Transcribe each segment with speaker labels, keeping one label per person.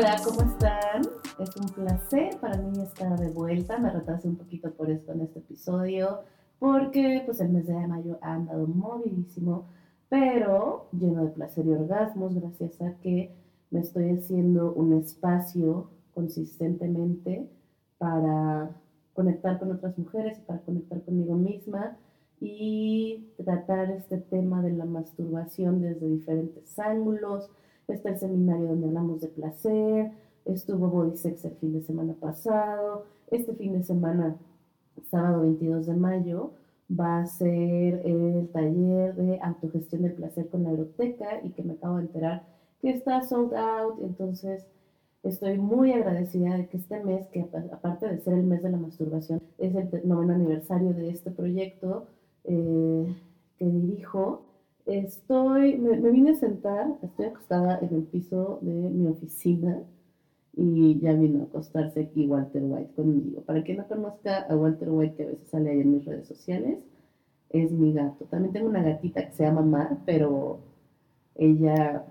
Speaker 1: Hola, ¿cómo están? Es un placer para mí estar de vuelta. Me retrasé un poquito por esto en este episodio, porque pues el mes de mayo ha andado movidísimo, pero lleno de placer y orgasmos, gracias a que me estoy haciendo un espacio consistentemente para conectar con otras mujeres para conectar conmigo misma y tratar este tema de la masturbación desde diferentes ángulos. Está el seminario donde hablamos de placer, estuvo Body Sex el fin de semana pasado, este fin de semana, sábado 22 de mayo, va a ser el taller de autogestión del placer con la aeroteca y que me acabo de enterar que está sold out, entonces estoy muy agradecida de que este mes, que aparte de ser el mes de la masturbación, es el noveno aniversario de este proyecto, eh, que dirijo, estoy, me, vine a sentar, estoy acostada en el piso de mi oficina y ya vino a acostarse aquí Walter White conmigo. Para quien no conozca a Walter White, que a veces sale ahí en mis redes sociales, es mi gato. También tengo una gatita que se llama Mar, pero ella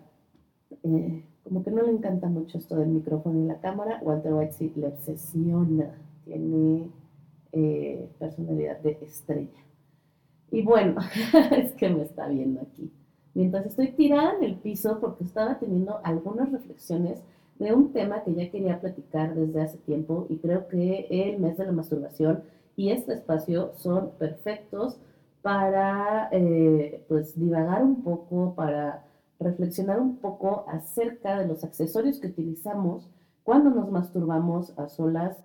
Speaker 1: eh, como que no le encanta mucho esto del micrófono y la cámara. Walter White sí le obsesiona, tiene eh, personalidad de estrella. Y bueno, es que me está viendo aquí. Mientras estoy tirada en el piso porque estaba teniendo algunas reflexiones de un tema que ya quería platicar desde hace tiempo y creo que el mes de la masturbación y este espacio son perfectos para eh, pues divagar un poco, para reflexionar un poco acerca de los accesorios que utilizamos cuando nos masturbamos a solas,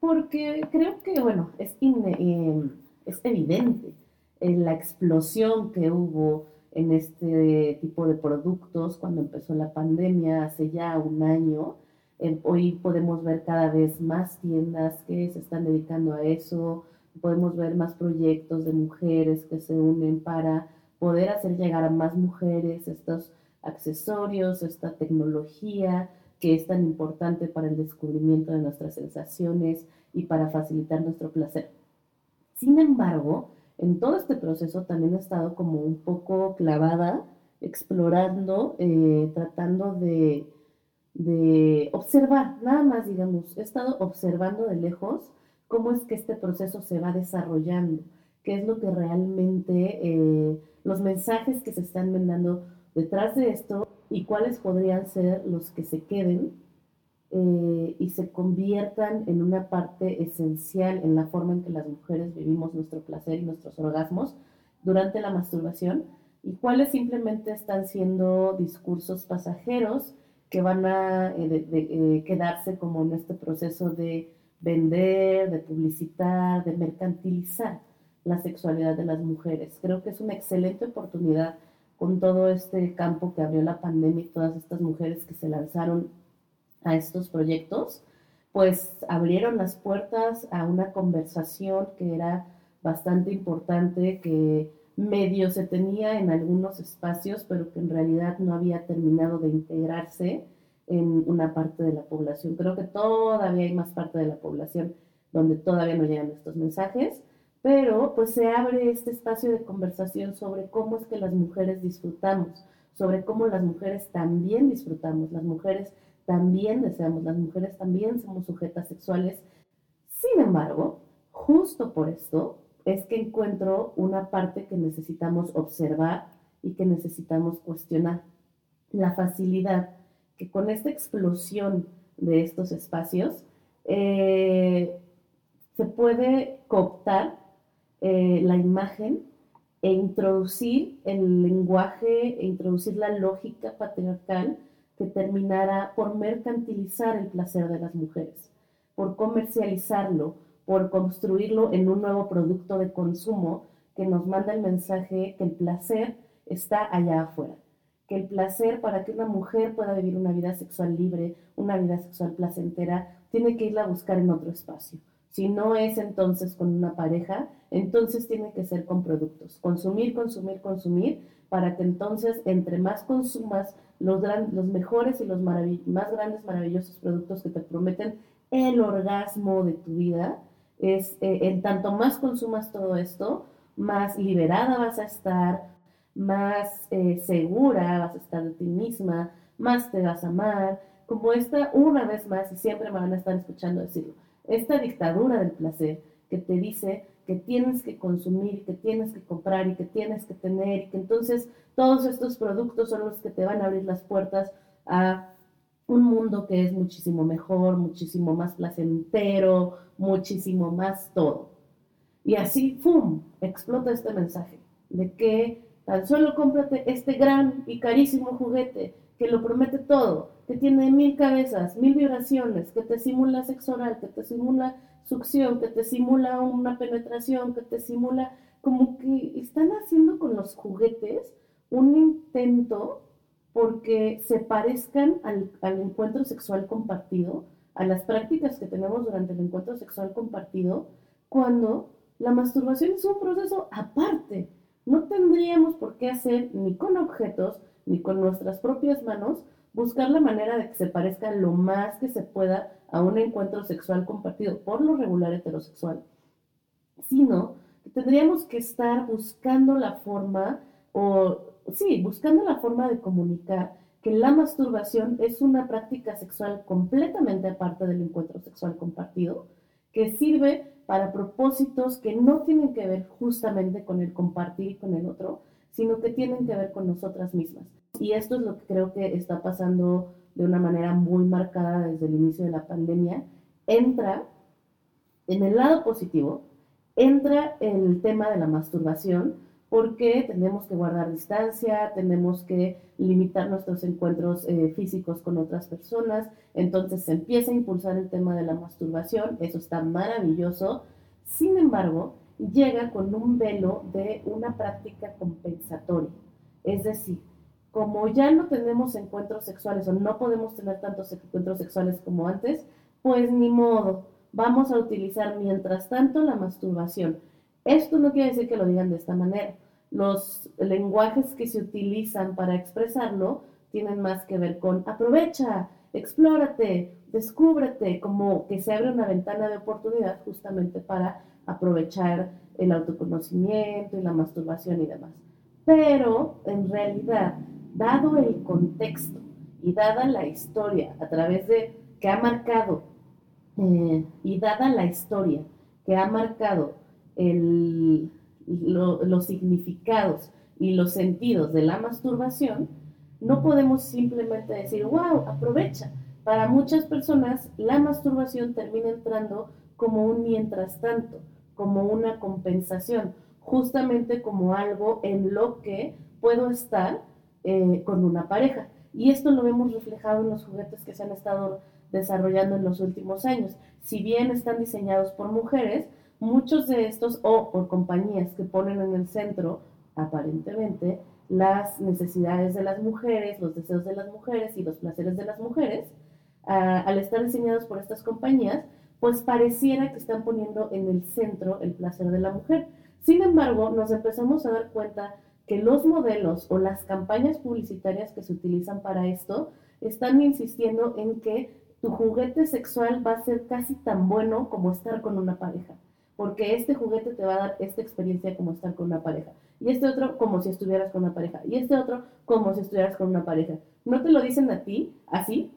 Speaker 1: porque creo que, bueno, es, eh, es evidente en la explosión que hubo en este tipo de productos cuando empezó la pandemia hace ya un año. hoy podemos ver cada vez más tiendas que se están dedicando a eso, podemos ver más proyectos de mujeres que se unen para poder hacer llegar a más mujeres estos accesorios, esta tecnología que es tan importante para el descubrimiento de nuestras sensaciones y para facilitar nuestro placer. Sin embargo, en todo este proceso también he estado como un poco clavada, explorando, eh, tratando de, de observar, nada más digamos, he estado observando de lejos cómo es que este proceso se va desarrollando, qué es lo que realmente, eh, los mensajes que se están mandando detrás de esto y cuáles podrían ser los que se queden eh, y se conviertan en una parte esencial en la forma en que las mujeres vivimos nuestro placer y nuestros orgasmos durante la masturbación y cuáles simplemente están siendo discursos pasajeros que van a eh, eh, quedarse como en este proceso de vender, de publicitar, de mercantilizar la sexualidad de las mujeres. Creo que es una excelente oportunidad con todo este campo que abrió la pandemia y todas estas mujeres que se lanzaron a estos proyectos, pues abrieron las puertas a una conversación que era bastante importante, que medio se tenía en algunos espacios, pero que en realidad no había terminado de integrarse en una parte de la población. Creo que todavía hay más parte de la población donde todavía no llegan estos mensajes, pero pues se abre este espacio de conversación sobre cómo es que las mujeres disfrutamos, sobre cómo las mujeres también disfrutamos, las mujeres también deseamos, las mujeres también somos sujetas sexuales. Sin embargo, justo por esto es que encuentro una parte que necesitamos observar y que necesitamos cuestionar. La facilidad que con esta explosión de estos espacios eh, se puede cooptar eh, la imagen e introducir el lenguaje, e introducir la lógica patriarcal que terminara por mercantilizar el placer de las mujeres, por comercializarlo, por construirlo en un nuevo producto de consumo que nos manda el mensaje que el placer está allá afuera, que el placer para que una mujer pueda vivir una vida sexual libre, una vida sexual placentera, tiene que irla a buscar en otro espacio. Si no es entonces con una pareja, entonces tiene que ser con productos. Consumir, consumir, consumir, para que entonces entre más consumas los, los mejores y los más grandes, maravillosos productos que te prometen el orgasmo de tu vida, es eh, en tanto más consumas todo esto, más liberada vas a estar, más eh, segura vas a estar de ti misma, más te vas a amar, como esta, una vez más, y siempre me van a estar escuchando decirlo, esta dictadura del placer que te dice que tienes que consumir, que tienes que comprar y que tienes que tener, y que entonces todos estos productos son los que te van a abrir las puertas a un mundo que es muchísimo mejor, muchísimo más placentero, muchísimo más todo. Y así, ¡fum!, explota este mensaje de que tan solo cómprate este gran y carísimo juguete que lo promete todo, que tiene mil cabezas, mil vibraciones, que te simula sexo oral, que te simula succión, que te simula una penetración, que te simula como que están haciendo con los juguetes un intento porque se parezcan al, al, encuentro sexual compartido, a las prácticas que tenemos durante el encuentro sexual compartido, cuando la masturbación es un proceso aparte. No tendríamos por qué hacer ni con objetos, ni con nuestras propias manos, buscar la manera de que se parezca lo más que se pueda a un encuentro sexual compartido, por lo regular heterosexual, sino que tendríamos que estar buscando la forma, o sí, buscando la forma de comunicar que la masturbación es una práctica sexual completamente aparte del encuentro sexual compartido, que sirve para propósitos que no tienen que ver justamente con el compartir con el otro, sino que tienen que ver con nosotras mismas. Y esto es lo que creo que está pasando de una manera muy marcada desde el inicio de la pandemia. Entra en el lado positivo, entra el tema de la masturbación, porque tenemos que guardar distancia, tenemos que limitar nuestros encuentros eh, físicos con otras personas, entonces se empieza a impulsar el tema de la masturbación, eso está maravilloso, sin embargo, llega con un velo de una práctica compensatoria, es decir, como ya no tenemos encuentros sexuales o no podemos tener tantos encuentros sexuales como antes, pues ni modo, vamos a utilizar mientras tanto la masturbación. Esto no quiere decir que lo digan de esta manera. Los lenguajes que se utilizan para expresarlo tienen más que ver con aprovecha, explórate, descúbrete, como que se abre una ventana de oportunidad justamente para aprovechar el autoconocimiento y la masturbación y demás. Pero en realidad dado el contexto y dada la historia a través de que ha marcado eh, y dada la historia que ha marcado los significados y los sentidos de la masturbación, no podemos simplemente decir, wow, aprovecha. Para muchas personas la masturbación termina entrando como un mientras tanto, como una compensación, justamente como algo en lo que puedo estar eh, con una pareja. Y esto lo vemos reflejado en los juguetes que se han estado desarrollando en los últimos años. Si bien están diseñados por mujeres, muchos de estos, o por compañías que ponen en el centro, aparentemente, las necesidades de las mujeres, los deseos de las mujeres y los placeres de las mujeres, al estar diseñados por estas compañías, pues pareciera que están poniendo en el centro el placer de la mujer. Sin embargo, nos empezamos a dar cuenta que los modelos o las campañas publicitarias que se utilizan para esto están insistiendo en que tu juguete sexual va a ser casi tan bueno como estar con una pareja, porque este juguete te va a dar esta experiencia como estar con una pareja, y este otro como si estuvieras con una pareja, y este otro como si estuvieras con una pareja. No te lo dicen a ti así,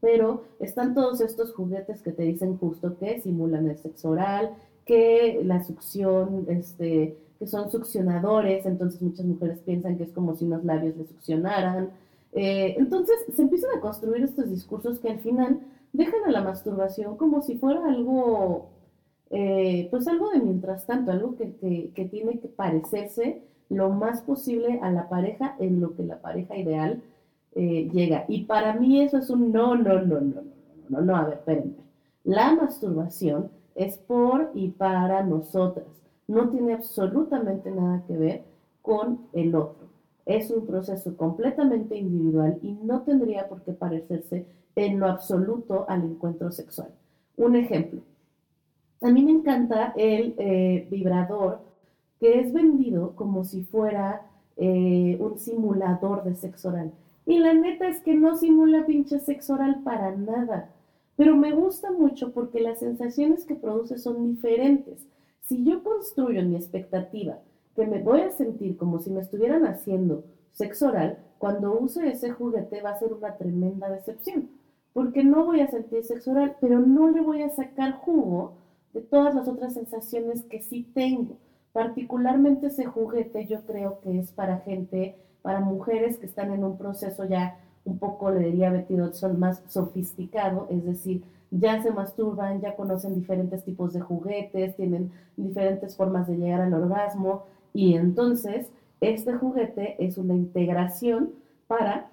Speaker 1: pero están todos estos juguetes que te dicen justo que simulan el sexo oral, que la succión, este, que son succionadores, entonces muchas mujeres piensan que es como si unos labios le succionaran. Eh, entonces se empiezan a construir estos discursos que al final dejan a la masturbación como si fuera algo, eh, pues algo de mientras tanto, algo que, tiene que parecerse lo más posible a la pareja en lo que la pareja ideal eh, llega. Y para mí eso es un no, no, no, no, no, no, no, no, a ver, espérenme. La masturbación es por y para nosotras no tiene absolutamente nada que ver con el otro. Es un proceso completamente individual y no tendría por qué parecerse en lo absoluto al encuentro sexual. Un ejemplo. A mí me encanta el eh, vibrador que es vendido como si fuera eh, un simulador de sexo oral. Y la neta es que no simula pinche sexo oral para nada. Pero me gusta mucho porque las sensaciones que produce son diferentes. Si yo construyo mi expectativa que me voy a sentir como si me estuvieran haciendo sexo oral, cuando use ese juguete va a ser una tremenda decepción. porque no voy a sentir sexo oral, pero no le voy a sacar jugo de todas las otras sensaciones que sí tengo. Particularmente ese juguete yo creo que es para gente, para mujeres que están en un proceso ya un poco, le diría Betty Dodson, más sofisticado, es decir, ya se masturban, ya conocen diferentes tipos de juguetes, tienen diferentes formas de llegar al orgasmo y entonces este juguete es una integración para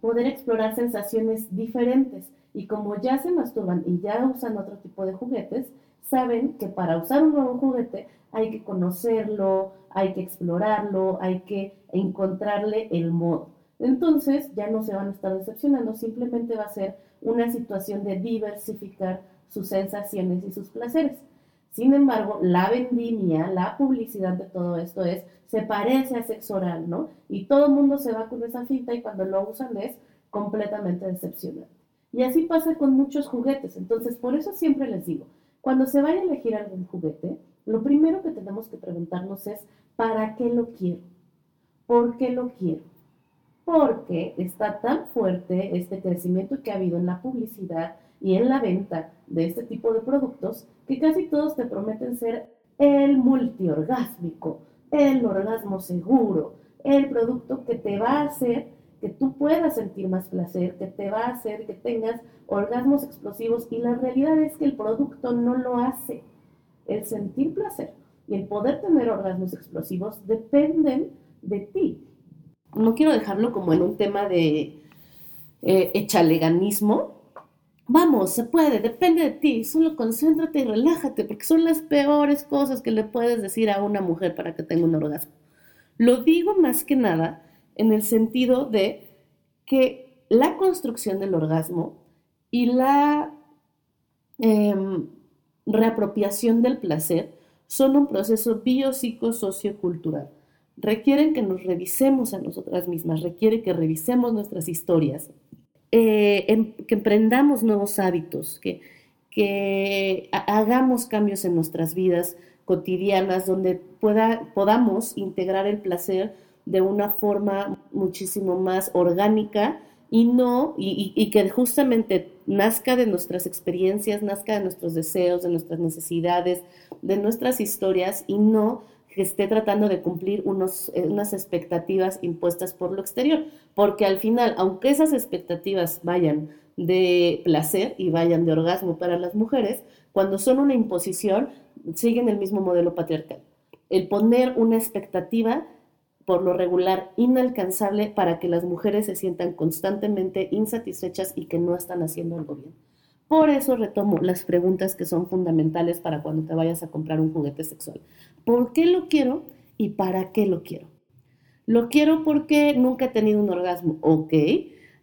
Speaker 1: poder explorar sensaciones diferentes. Y como ya se masturban y ya usan otro tipo de juguetes, saben que para usar un nuevo juguete hay que conocerlo, hay que explorarlo, hay que encontrarle el modo. Entonces ya no se van a estar decepcionando, simplemente va a ser una situación de diversificar sus sensaciones y sus placeres. Sin embargo, la vendimia, la publicidad de todo esto es, se parece a sexo oral, ¿no? Y todo el mundo se va con esa finta y cuando lo usan es completamente decepcionante. Y así pasa con muchos juguetes. Entonces, por eso siempre les digo, cuando se vaya a elegir algún juguete, lo primero que tenemos que preguntarnos es, ¿para qué lo quiero? ¿Por qué lo quiero? Porque está tan fuerte este crecimiento que ha habido en la publicidad y en la venta de este tipo de productos que casi todos te prometen ser el multiorgásmico, el orgasmo seguro, el producto que te va a hacer que tú puedas sentir más placer, que te va a hacer que tengas orgasmos explosivos y la realidad es que el producto no lo hace. El sentir placer y el poder tener orgasmos explosivos dependen de ti. No quiero dejarlo como en un tema de eh, echaleganismo, Vamos, se puede, depende de ti, solo concéntrate y relájate, porque son las peores cosas que le puedes decir a una mujer para que tenga un orgasmo. Lo digo más que nada en el sentido de que la construcción del orgasmo y la em, reapropiación del placer son un proceso biopsicosociocultural. Requieren que nos revisemos a nosotras mismas, requiere que revisemos nuestras historias, eh, em, que emprendamos nuevos hábitos, que, hagamos cambios en nuestras vidas cotidianas donde pueda, podamos integrar el placer de una forma muchísimo más orgánica y no, y, que justamente nazca de nuestras experiencias, nazca de nuestros deseos, de nuestras necesidades, de nuestras historias y no que esté tratando de cumplir unos, eh, unas expectativas impuestas por lo exterior, porque al final, aunque esas expectativas vayan de placer y vayan de orgasmo para las mujeres, cuando son una imposición, siguen el mismo modelo patriarcal. El poner una expectativa por lo regular inalcanzable para que las mujeres se sientan constantemente insatisfechas y que no están haciendo algo bien. Por eso retomo las preguntas que son fundamentales para cuando te vayas a comprar un juguete sexual. ¿Por qué lo quiero y para qué lo quiero? Lo quiero porque nunca he tenido un orgasmo. Ok.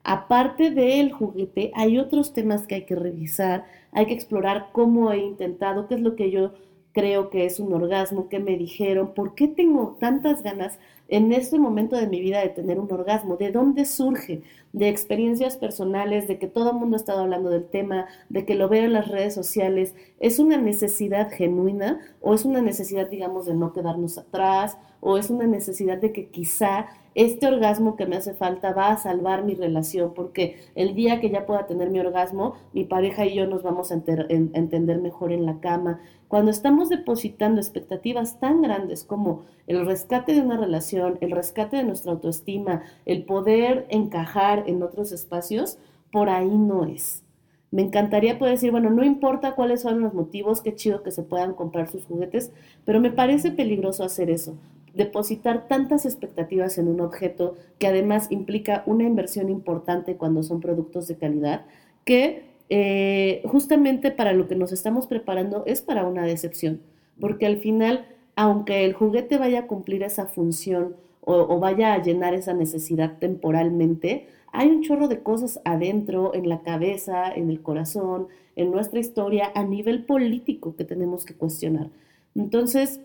Speaker 1: Aparte del juguete, hay otros temas que hay que revisar, hay que explorar cómo he intentado, qué es lo que yo creo que es un orgasmo, qué me dijeron, por qué tengo tantas ganas en este momento de mi vida de tener un orgasmo, de dónde surge, de experiencias personales, de que todo el mundo ha estado hablando del tema, de que lo veo en las redes sociales, ¿es una necesidad genuina o es una necesidad, digamos, de no quedarnos atrás o es una necesidad de que quizá este orgasmo que me hace falta va a salvar mi relación, porque el día que ya pueda tener mi orgasmo, mi pareja y yo nos vamos a entender mejor en la cama. Cuando estamos depositando expectativas tan grandes como el rescate de una relación, el rescate de nuestra autoestima, el poder encajar en otros espacios, por ahí no es. Me encantaría poder decir, bueno, no importa cuáles son los motivos, qué chido que se puedan comprar sus juguetes, pero me parece peligroso hacer eso, depositar tantas expectativas en un objeto que además implica una inversión importante cuando son productos de calidad, que eh, justamente para lo que nos estamos preparando es para una decepción, porque al final, aunque el juguete vaya a cumplir esa función o, vaya a llenar esa necesidad temporalmente, hay un chorro de cosas adentro, en la cabeza, en el corazón, en nuestra historia, a nivel político que tenemos que cuestionar. Entonces,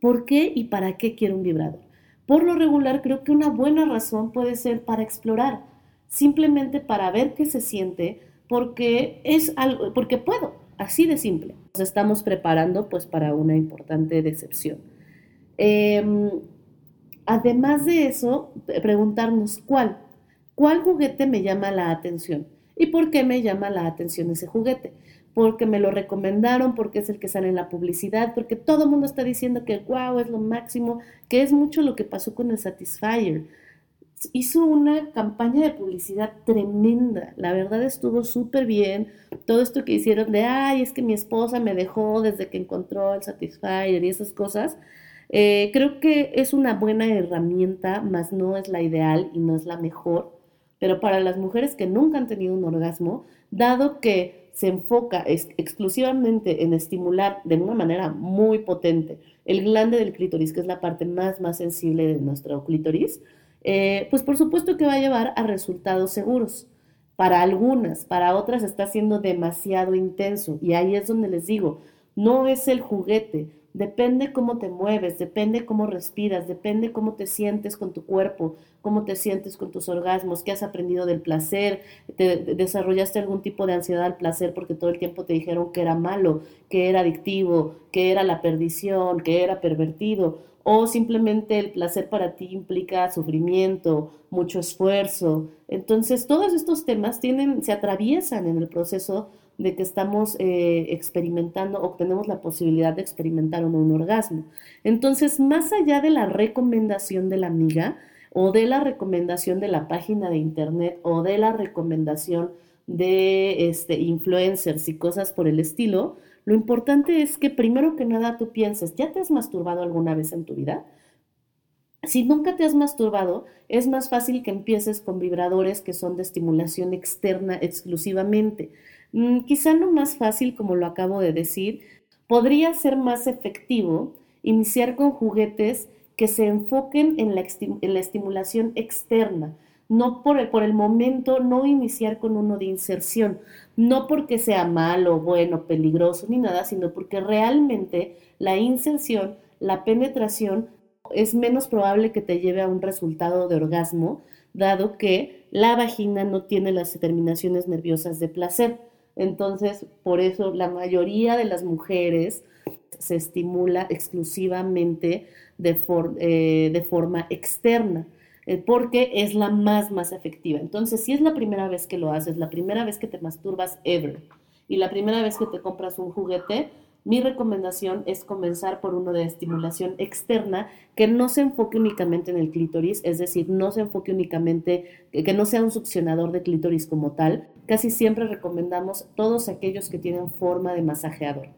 Speaker 1: ¿por qué y para qué quiero un vibrador? Por lo regular, creo que una buena razón puede ser para explorar, simplemente para ver qué se siente, porque es algo, porque puedo, así de simple. Nos estamos preparando pues para una importante decepción. Em, además de eso, preguntarnos cuál, cuál juguete me llama la atención. ¿Y por qué me llama la atención ese juguete? Porque me lo recomendaron, porque es el que sale en la publicidad, porque todo el mundo está diciendo que wow, es lo máximo, que es mucho lo que pasó con el Satisfyer. Hizo una campaña de publicidad tremenda, la verdad estuvo súper bien. Todo esto que hicieron de, ay, es que mi esposa me dejó desde que encontró el Satisfyer y esas cosas, eh, creo que es una buena herramienta, más no es la ideal y no es la mejor, pero para las mujeres que nunca han tenido un orgasmo, dado que se enfoca exclusivamente en estimular de una manera muy potente el glande del clítoris, que es la parte más, más sensible de nuestro clítoris, eh, pues por supuesto que va a llevar a resultados seguros. Para algunas, para otras está siendo demasiado intenso. Y ahí es donde les digo, no es el juguete, Depende cómo te mueves, depende cómo respiras, depende cómo te sientes con tu cuerpo, cómo te sientes con tus orgasmos, qué has aprendido del placer, te desarrollaste algún tipo de ansiedad al placer porque todo el tiempo te dijeron que era malo, que era adictivo, que era la perdición, que era pervertido, o simplemente el placer para ti implica sufrimiento, mucho esfuerzo. Entonces, todos estos temas tienen, se atraviesan en el proceso de que estamos eh, experimentando o tenemos la posibilidad de experimentar un, un orgasmo. Entonces, más allá de la recomendación de la amiga o de la recomendación de la página de internet o de la recomendación de este, influencers y cosas por el estilo, lo importante es que primero que nada tú pienses, ¿ya te has masturbado alguna vez en tu vida? Si nunca te has masturbado, es más fácil que empieces con vibradores que son de estimulación externa exclusivamente. Mm, quizá no más fácil como lo acabo de decir, podría ser más efectivo iniciar con juguetes que se enfoquen en la, estimulación externa, no por el, por el, momento no iniciar con uno de inserción, no porque sea malo, bueno, peligroso ni nada, sino porque realmente la inserción, la penetración es menos probable que te lleve a un resultado de orgasmo, dado que la vagina no tiene las terminaciones nerviosas de placer. Entonces, por eso la mayoría de las mujeres se estimula exclusivamente de, eh, de forma externa, eh, porque es la más, más efectiva. Entonces, si es la primera vez que lo haces, la primera vez que te masturbas ever, y la primera vez que te compras un juguete, mi recomendación es comenzar por uno de estimulación externa que no se enfoque únicamente en el clítoris, es decir, no se enfoque únicamente, que no sea un succionador de clítoris como tal. Casi siempre recomendamos todos aquellos que tienen forma de masajeador.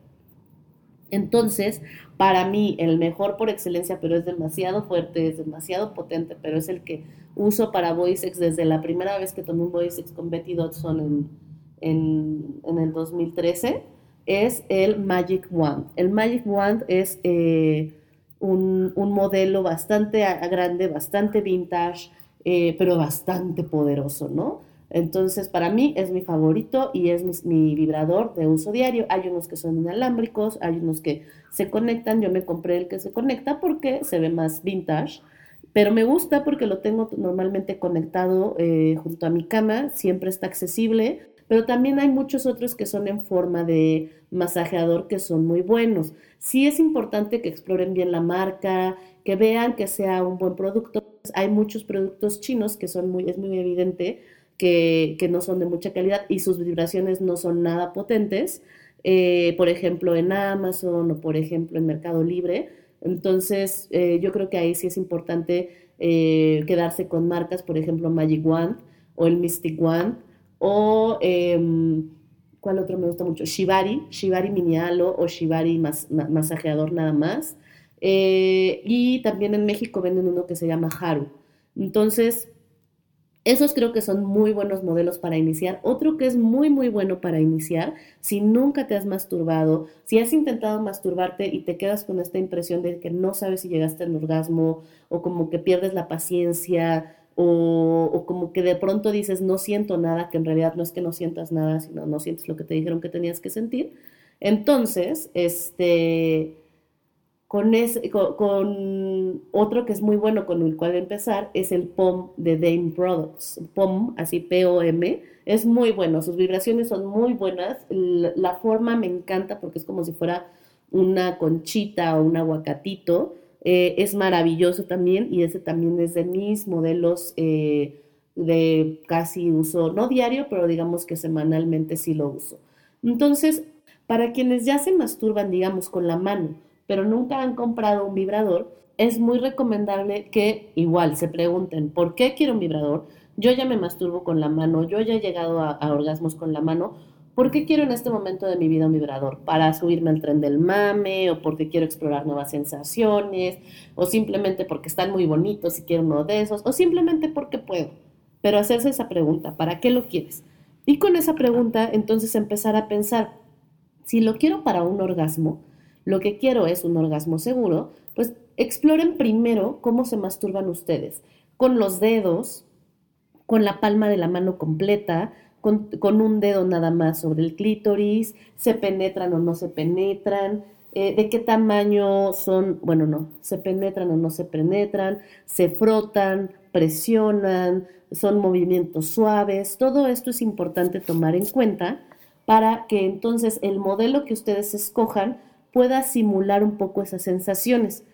Speaker 1: Entonces, para mí, el mejor por excelencia, pero es demasiado fuerte, es demasiado potente, pero es el que uso para VoiceX desde la primera vez que tomé un VoiceX con Betty Dodson en, en, en el 2013 es el Magic Wand. El Magic Wand es eh, un, modelo bastante grande, bastante vintage, eh, pero bastante poderoso, ¿no? Entonces, para mí es mi favorito y es mi, vibrador de uso diario. Hay unos que son inalámbricos, hay unos que se conectan. Yo me compré el que se conecta porque se ve más vintage, pero me gusta porque lo tengo normalmente conectado eh, junto a mi cama, siempre está accesible pero también hay muchos otros que son en forma de masajeador que son muy buenos. Sí es importante que exploren bien la marca, que vean que sea un buen producto. Hay muchos productos chinos que son muy, es muy evidente que, no son de mucha calidad y sus vibraciones no son nada potentes. Eh, por ejemplo, en Amazon o por ejemplo en Mercado Libre. Entonces, eh, yo creo que ahí sí es importante eh, quedarse con marcas, por ejemplo, Magic Wand o el Mystic Wand o, em, ¿cuál otro me gusta mucho? Shibari, Shibari Minialo o Shibari masajeador nada más. Eh, y también en México venden uno que se llama Haru. Entonces, esos creo que son muy buenos modelos para iniciar. Otro que es muy, muy bueno para iniciar, si nunca te has masturbado, si has intentado masturbarte y te quedas con esta impresión de que no sabes si llegaste al orgasmo o como que pierdes la paciencia o, como que de pronto dices no siento nada, que en realidad no es que no sientas nada, sino no sientes lo que te dijeron que tenías que sentir. Entonces, este, con, otro que es muy bueno con el cual empezar es el POM de Dame Products. POM, así P-O-M, es muy bueno, sus vibraciones son muy buenas, la forma me encanta porque es como si fuera una conchita o un aguacatito eh, es maravilloso también y ese también es de mis modelos eh, de casi uso, no diario, pero digamos que semanalmente sí lo uso. Entonces, para quienes ya se masturban, digamos, con la mano, pero nunca han comprado un vibrador, es muy recomendable que igual se pregunten, ¿por qué quiero un vibrador? Yo ya me masturbo con la mano, yo ya he llegado a, orgasmos con la mano, ¿por qué quiero en este momento de mi vida un vibrador? ¿Para subirme al tren del mame o porque quiero explorar nuevas sensaciones o simplemente porque están muy bonitos y quiero uno de esos o simplemente porque puedo? Pero hacerse esa pregunta, ¿para qué lo quieres? Y con esa pregunta entonces empezar a pensar, si lo quiero para un orgasmo, lo que quiero es un orgasmo seguro, pues exploren primero cómo se masturban ustedes, con los dedos, con la palma de la mano completa, con, un dedo nada más sobre el clítoris, se penetran o no se penetran, eh, de qué tamaño son, bueno, no, se penetran o no se penetran, se frotan, presionan, son movimientos suaves, todo esto es importante tomar en cuenta para que entonces el modelo que ustedes escojan pueda simular un poco esas sensaciones.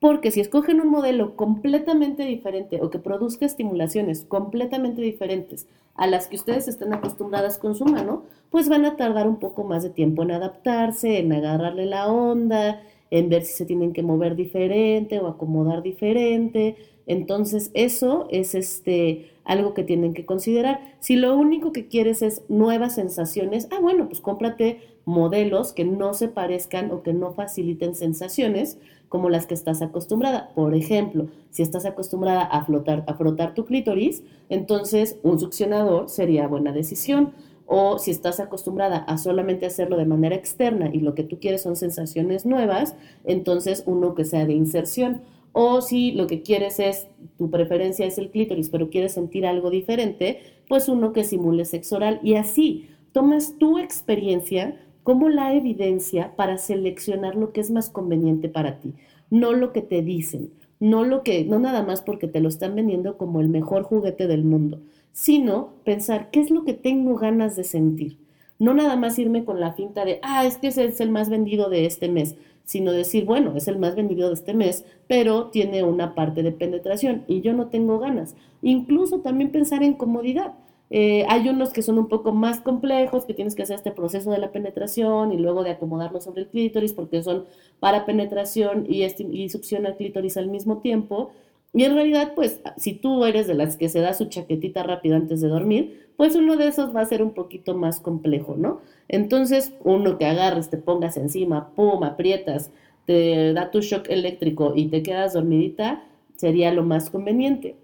Speaker 1: Porque si escogen un modelo completamente diferente o que produzca estimulaciones completamente diferentes a las que ustedes están acostumbradas con su mano, pues van a tardar un poco más de tiempo en adaptarse, en agarrarle la onda, en ver si se tienen que mover diferente o acomodar diferente. Entonces, eso es este algo que tienen que considerar. Si lo único que quieres es nuevas sensaciones, ah, bueno, pues cómprate modelos que no se parezcan o que no faciliten sensaciones como las que estás acostumbrada. Por ejemplo, si estás acostumbrada a flotar, a frotar tu clítoris, entonces un succionador sería buena decisión. O si estás acostumbrada a solamente hacerlo de manera externa y lo que tú quieres son sensaciones nuevas, entonces uno que sea de inserción. O si lo que quieres es, tu preferencia es el clítoris, pero quieres sentir algo diferente, pues uno que simule sexo oral. Y así tomas tu experiencia como la evidencia para seleccionar lo que es más conveniente para ti, no lo que te dicen, no lo que, no nada más porque te lo están vendiendo como el mejor juguete del mundo, sino pensar qué es lo que tengo ganas de sentir. No nada más irme con la finta de, ah, es que ese es el más vendido de este mes, sino decir, bueno, es el más vendido de este mes, pero tiene una parte de penetración y yo no tengo ganas. Incluso también pensar en comodidad. Eh, hay unos que son un poco más complejos, que tienes que hacer este proceso de la penetración y luego de acomodarlo sobre el clítoris, porque son para penetración y, y succión al clítoris al mismo tiempo. Y en realidad, pues, si tú eres de las que se da su chaquetita rápido antes de dormir, pues uno de esos va a ser un poquito más complejo, ¿no? Entonces, uno que agarres, te pongas encima, pum, aprietas, te da tu shock eléctrico y te quedas dormidita, sería lo más conveniente.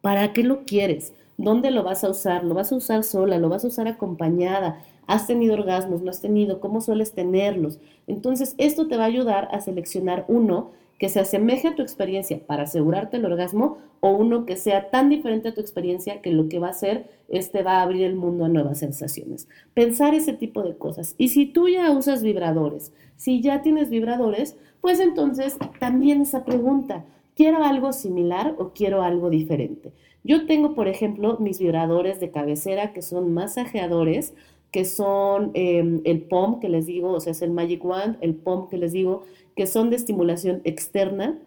Speaker 1: ¿Para qué lo quieres? ¿Dónde lo vas a usar? ¿Lo vas a usar sola? ¿Lo vas a usar acompañada? ¿Has tenido orgasmos? ¿No has tenido? ¿Cómo sueles tenerlos? Entonces, esto te va a ayudar a seleccionar uno que se asemeje a tu experiencia para asegurarte el orgasmo o uno que sea tan diferente a tu experiencia que lo que va a hacer es te va a abrir el mundo a nuevas sensaciones. Pensar ese tipo de cosas. Y si tú ya usas vibradores, si ya tienes vibradores, pues entonces también esa pregunta, ¿quiero algo similar o quiero algo diferente? Yo tengo, por ejemplo, mis vibradores de cabecera que son masajeadores, que son em, el POM que les digo, o sea, es el Magic Wand, el POM que les digo, que son de estimulación externa.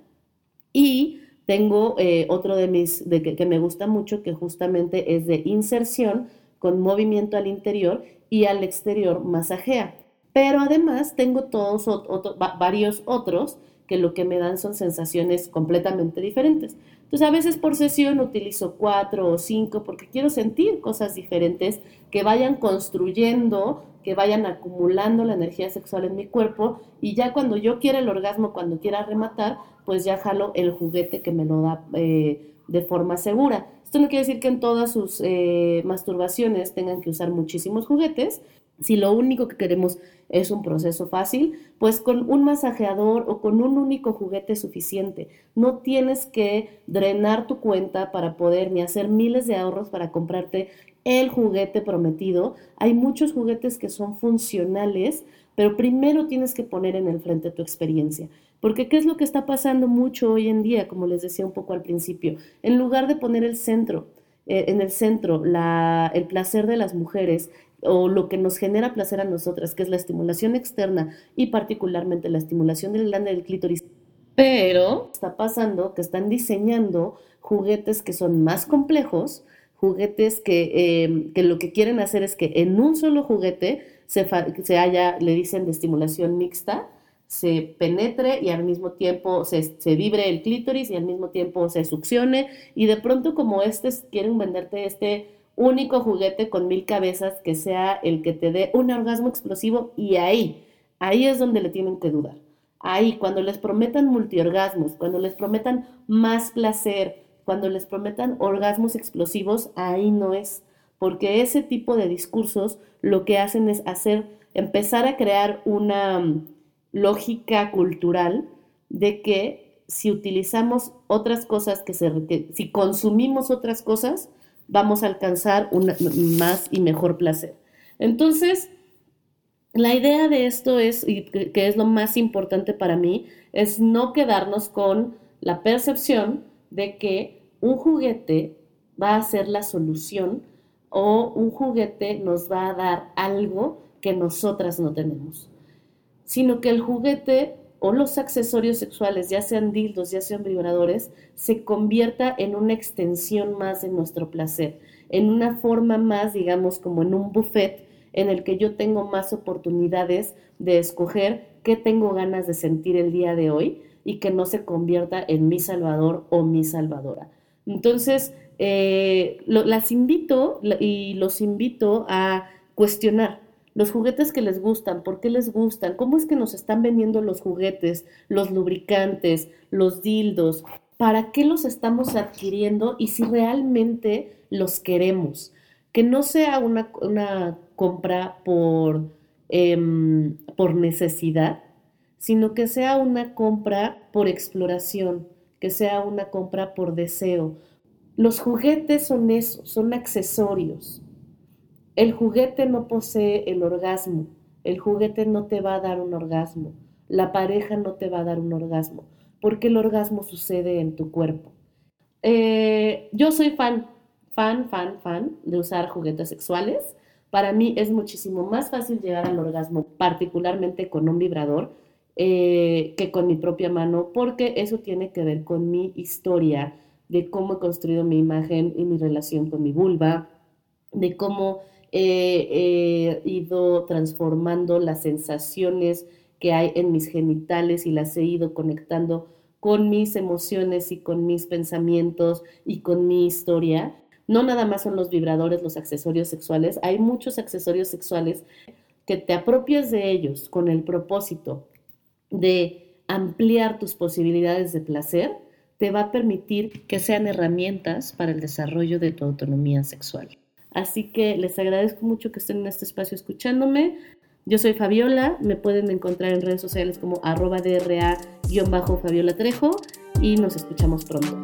Speaker 1: Y tengo eh, otro de mis, de que, me gusta mucho, que justamente es de inserción con movimiento al interior y al exterior masajea. Pero además tengo todos varios otros que lo que me dan son sensaciones completamente diferentes. Entonces a veces por sesión utilizo cuatro o cinco porque quiero sentir cosas diferentes que vayan construyendo, que vayan acumulando la energía sexual en mi cuerpo y ya cuando yo quiera el orgasmo, cuando quiera rematar, pues ya jalo el juguete que me lo da eh, de forma segura. Esto no quiere decir que en todas sus eh, masturbaciones tengan que usar muchísimos juguetes, si lo único que queremos es un proceso fácil, pues con un masajeador o con un único juguete es suficiente. No tienes que drenar tu cuenta para poder ni hacer miles de ahorros para comprarte el juguete prometido. Hay muchos juguetes que son funcionales, pero primero tienes que poner en el frente tu experiencia. Porque ¿qué es lo que está pasando mucho hoy en día, como les decía un poco al principio? En lugar de poner el centro, eh, en el centro el placer de las mujeres, o lo que nos genera placer a nosotras, que es la estimulación externa y particularmente la estimulación del glande del clítoris. Pero está pasando que están diseñando juguetes que son más complejos, juguetes que, em, que lo que quieren hacer es que en un solo juguete se, se haya, le dicen de estimulación mixta, se penetre y al mismo tiempo se, vibre el clítoris y al mismo tiempo se succione y de pronto como este quieren venderte este único juguete con mil cabezas que sea el que te dé un orgasmo explosivo y ahí, ahí es donde le tienen que dudar. Ahí, cuando les prometan multiorgasmos, cuando les prometan más placer, cuando les prometan orgasmos explosivos, ahí no es, porque ese tipo de discursos lo que hacen es hacer, empezar a crear una lógica cultural de que si utilizamos otras cosas, que, se, si consumimos otras cosas, vamos a alcanzar un más y mejor placer. Entonces, la idea de esto es, y que es lo más importante para mí, es no quedarnos con la percepción de que un juguete va a ser la solución o un juguete nos va a dar algo que nosotras no tenemos sino que el juguete o los accesorios sexuales, ya sean dildos, ya sean vibradores, se convierta en una extensión más de nuestro placer, en una forma más, digamos, como en un buffet en el que yo tengo más oportunidades de escoger qué tengo ganas de sentir el día de hoy y que no se convierta en mi salvador o mi salvadora. Entonces, eh, las invito y los invito a cuestionar los juguetes que les gustan, por qué les gustan, cómo es que nos están vendiendo los juguetes, los lubricantes, los dildos, para qué los estamos adquiriendo y si realmente los queremos. Que no sea una, compra por, em, por necesidad, sino que sea una compra por exploración, que sea una compra por deseo. Los juguetes son eso, son accesorios. El juguete no posee el orgasmo, el juguete no te va a dar un orgasmo, la pareja no te va a dar un orgasmo, porque el orgasmo sucede en tu cuerpo. Eh, yo soy fan, fan, fan, fan de usar juguetes sexuales. Para mí es muchísimo más fácil llegar al orgasmo, particularmente con un vibrador, eh, que con mi propia mano, porque eso tiene que ver con mi historia, de cómo he construido mi imagen y mi relación con mi vulva, de cómo he, ido transformando las sensaciones que hay en mis genitales y las he ido conectando con mis emociones y con mis pensamientos y con mi historia. No nada más son los vibradores, los accesorios sexuales, hay muchos accesorios sexuales que te apropias de ellos con el propósito de ampliar tus posibilidades de placer, te va a permitir que sean herramientas para el desarrollo de tu autonomía sexual. Así que les agradezco mucho que estén en este espacio escuchándome. Yo soy Fabiola, me pueden encontrar en redes sociales como arroba DRA-Fabiola Trejo y nos escuchamos pronto.